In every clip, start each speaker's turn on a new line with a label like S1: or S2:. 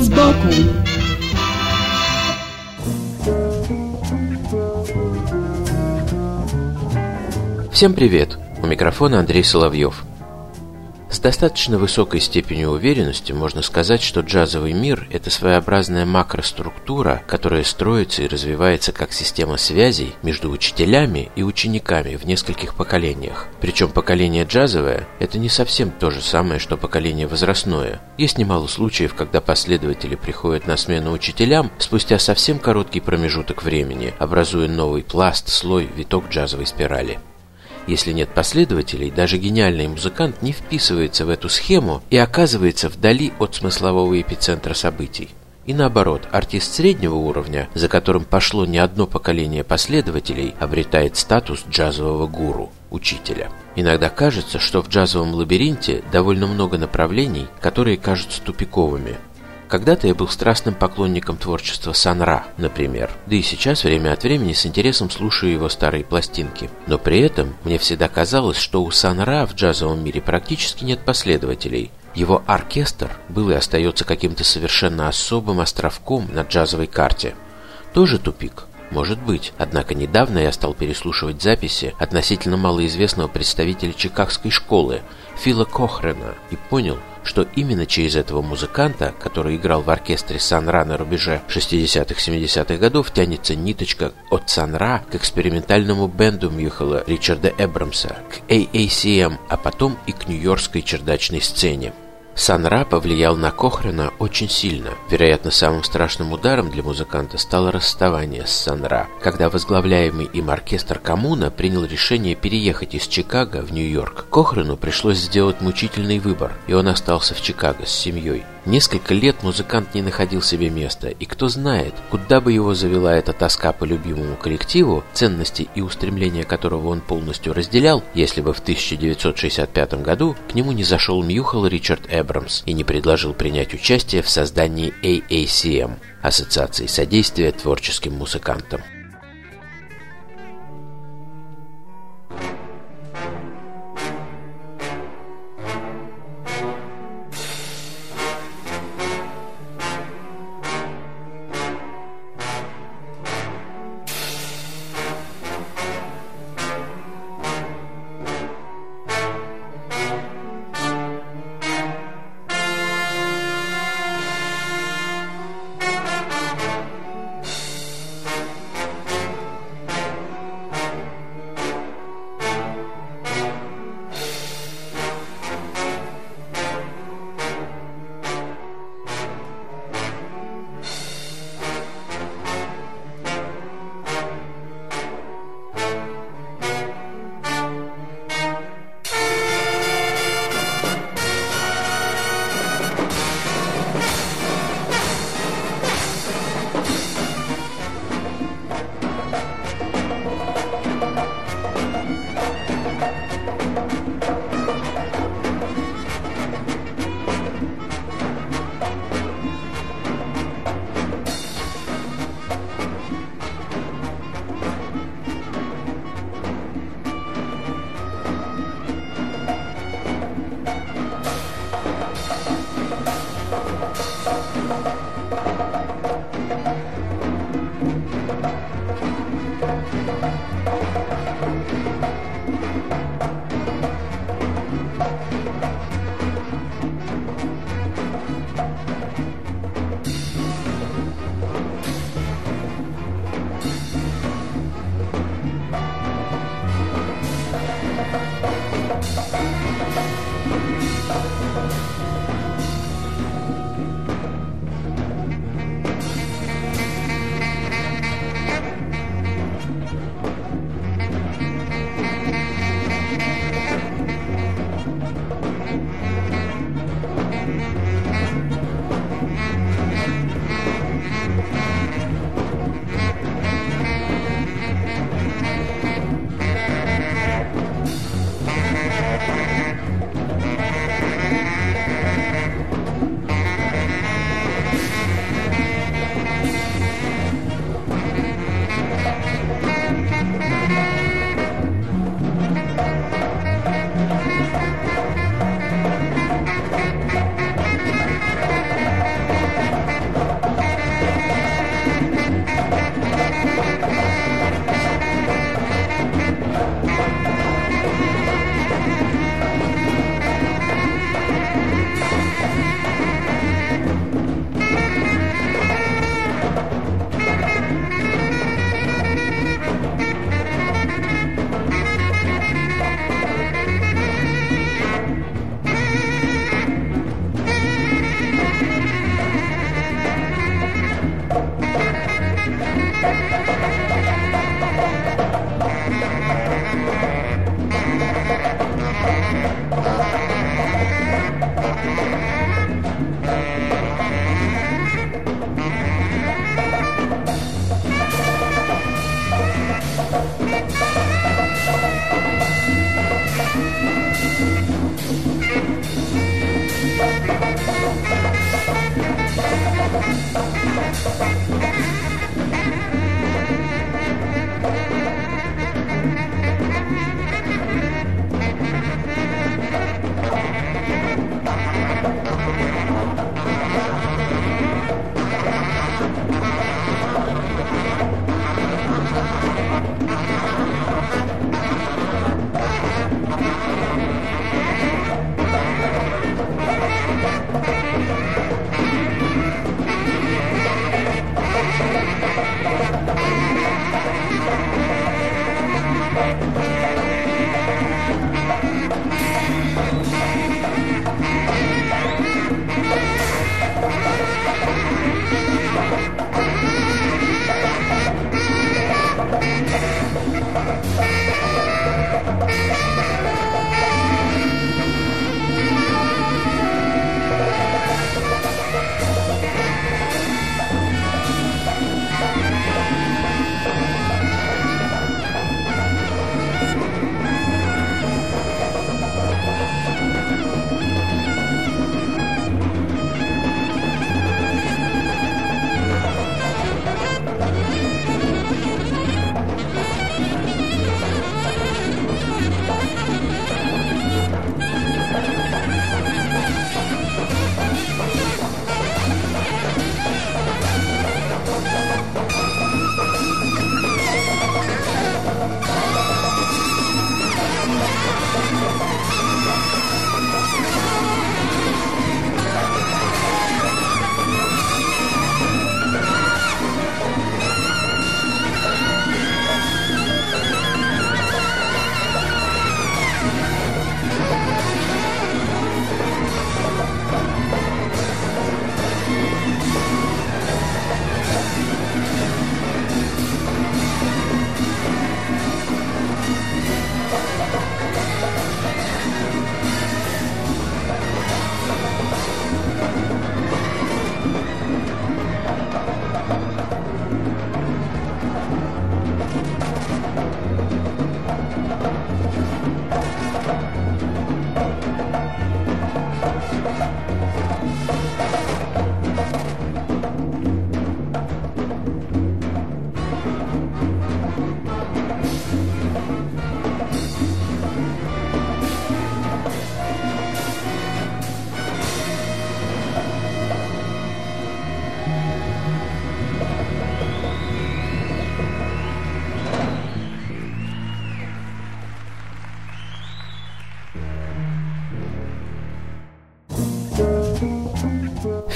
S1: Вид сбоку
S2: Всем привет! У микрофона Андрей Соловьев. С достаточно высокой степенью уверенности можно сказать, что джазовый мир – это своеобразная макроструктура, которая строится и развивается как система связей между учителями и учениками в нескольких поколениях. Причем поколение джазовое – это не совсем то же самое, что поколение возрастное. Есть немало случаев, когда последователи приходят на смену учителям спустя совсем короткий промежуток времени, образуя новый пласт, слой, виток джазовой спирали. Если нет последователей, даже гениальный музыкант не вписывается в эту схему и оказывается вдали от смыслового эпицентра событий. И наоборот, артист среднего уровня, за которым пошло не одно поколение последователей, обретает статус джазового гуру, учителя. Иногда кажется, что в джазовом лабиринте довольно много направлений, которые кажутся тупиковыми, когда-то я был страстным поклонником творчества Санра, например, да и сейчас время от времени с интересом слушаю его старые пластинки. Но при этом мне всегда казалось, что у Санра в джазовом мире практически нет последователей. Его оркестр был и остается каким-то совершенно особым островком на джазовой карте. Тоже тупик? Может быть, однако недавно я стал переслушивать записи относительно малоизвестного представителя чикагской школы Фила Кохрена и понял, что именно через этого музыканта, который играл в оркестре Санра на рубеже 60-70-х годов, тянется ниточка от Санра к экспериментальному бенду Мюхела Ричарда Эбрамса, к AACM, а потом и к нью-йоркской чердачной сцене. Санра повлиял на Кохрена очень сильно. Вероятно, самым страшным ударом для музыканта стало расставание с Санра, когда возглавляемый им оркестр Коммуна принял решение переехать из Чикаго в Нью-Йорк. Кохрену пришлось сделать мучительный выбор, и он остался в Чикаго с семьей. Несколько лет музыкант не находил себе места, и кто знает, куда бы его завела эта тоска по любимому коллективу, ценности и устремления которого он полностью разделял, если бы в 1965 году к нему не зашел Мьюхал Ричард Эбрамс и не предложил принять участие в создании AACM – Ассоциации содействия творческим музыкантам.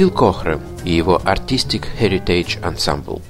S2: Фил Кохрем и его Artistic Heritage Ensemble.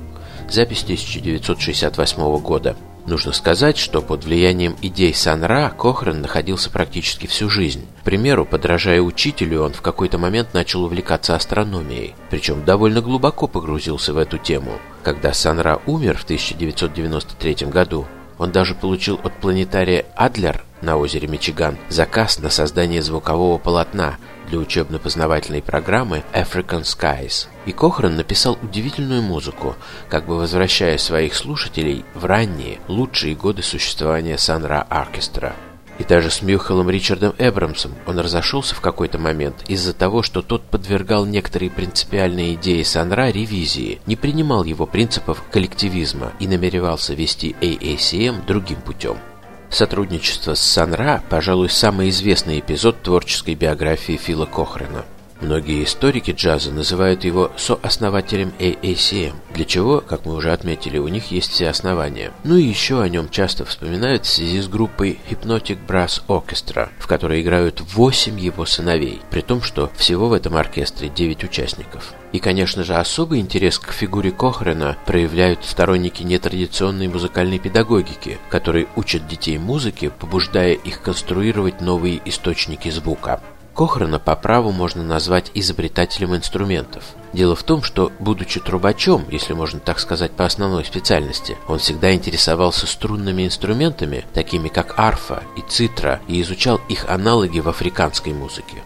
S2: Запись 1968 года. Нужно сказать, что под влиянием идей Санра Кохрен находился практически всю жизнь. К примеру, подражая учителю, он в какой-то момент начал увлекаться астрономией, причем довольно глубоко погрузился в эту тему. Когда Санра умер в 1993 году, он даже получил от планетария Адлер на озере Мичиган заказ на создание звукового полотна, для учебно-познавательной программы African Skies. И Кохран написал удивительную музыку, как бы возвращая своих слушателей в ранние, лучшие годы существования Санра Оркестра. И даже с Мюхелом Ричардом Эбрамсом он разошелся в какой-то момент из-за того, что тот подвергал некоторые принципиальные идеи Санра ревизии, не принимал его принципов коллективизма и намеревался вести AACM другим путем. Сотрудничество с Санра, пожалуй, самый известный эпизод творческой биографии Фила Кохрена. Многие историки джаза называют его сооснователем AACM, для чего, как мы уже отметили, у них есть все основания. Ну и еще о нем часто вспоминают в связи с группой Hypnotic Brass Orchestra, в которой играют 8 его сыновей, при том, что всего в этом оркестре 9 участников. И, конечно же, особый интерес к фигуре Кохрена проявляют сторонники нетрадиционной музыкальной педагогики, которые учат детей музыке, побуждая их конструировать новые источники звука. Кохрана по праву можно назвать изобретателем инструментов. Дело в том, что, будучи трубачом, если можно так сказать по основной специальности, он всегда интересовался струнными инструментами, такими как арфа и цитра, и изучал их аналоги в африканской музыке.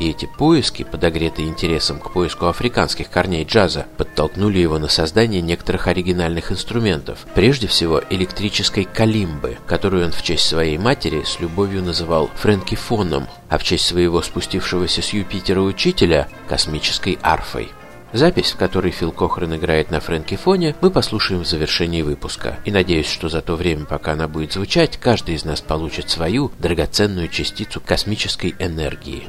S2: И эти поиски, подогретые интересом к поиску африканских корней джаза, подтолкнули его на создание некоторых оригинальных инструментов, прежде всего электрической калимбы, которую он в честь своей матери с любовью называл френкифоном, а в честь своего спустившегося с Юпитера учителя – космической арфой. Запись, в которой Фил Кохрен играет на фрэнкифоне, мы послушаем в завершении выпуска. И надеюсь, что за то время, пока она будет звучать, каждый из нас получит свою драгоценную частицу космической энергии.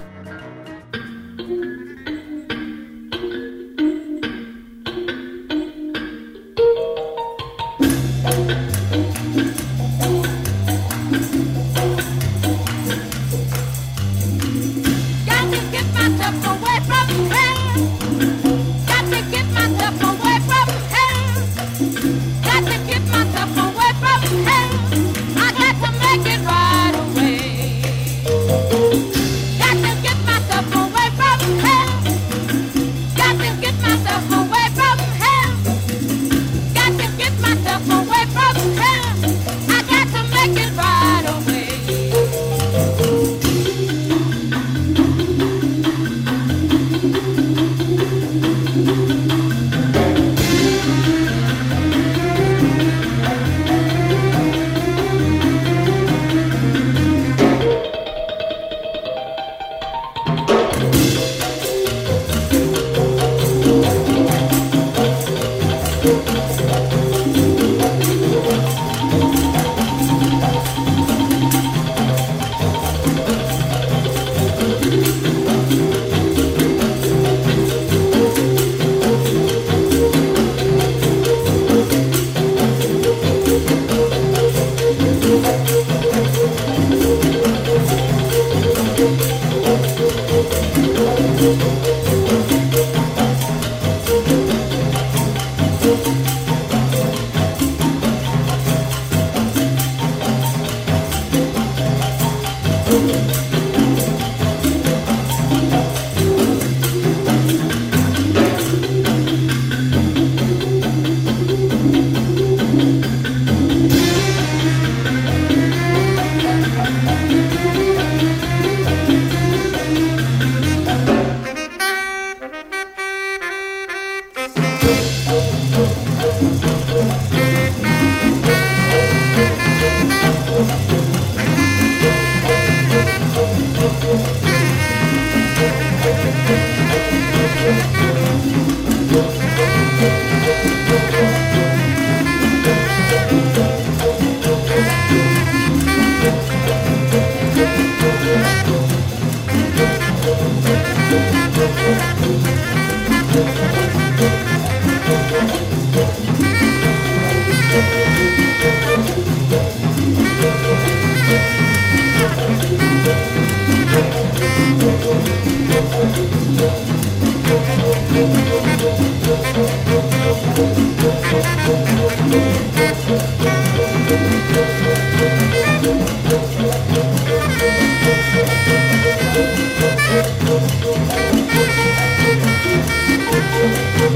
S1: Thank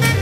S1: you.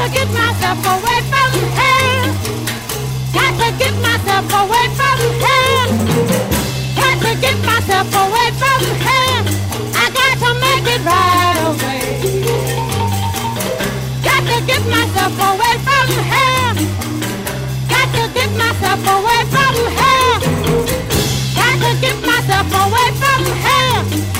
S1: to get myself away from. Got to get myself away from. Got to get myself away from. I got to make it right away. Got to get myself away from hell. Got to get myself away from hell. Got to get myself away from hell.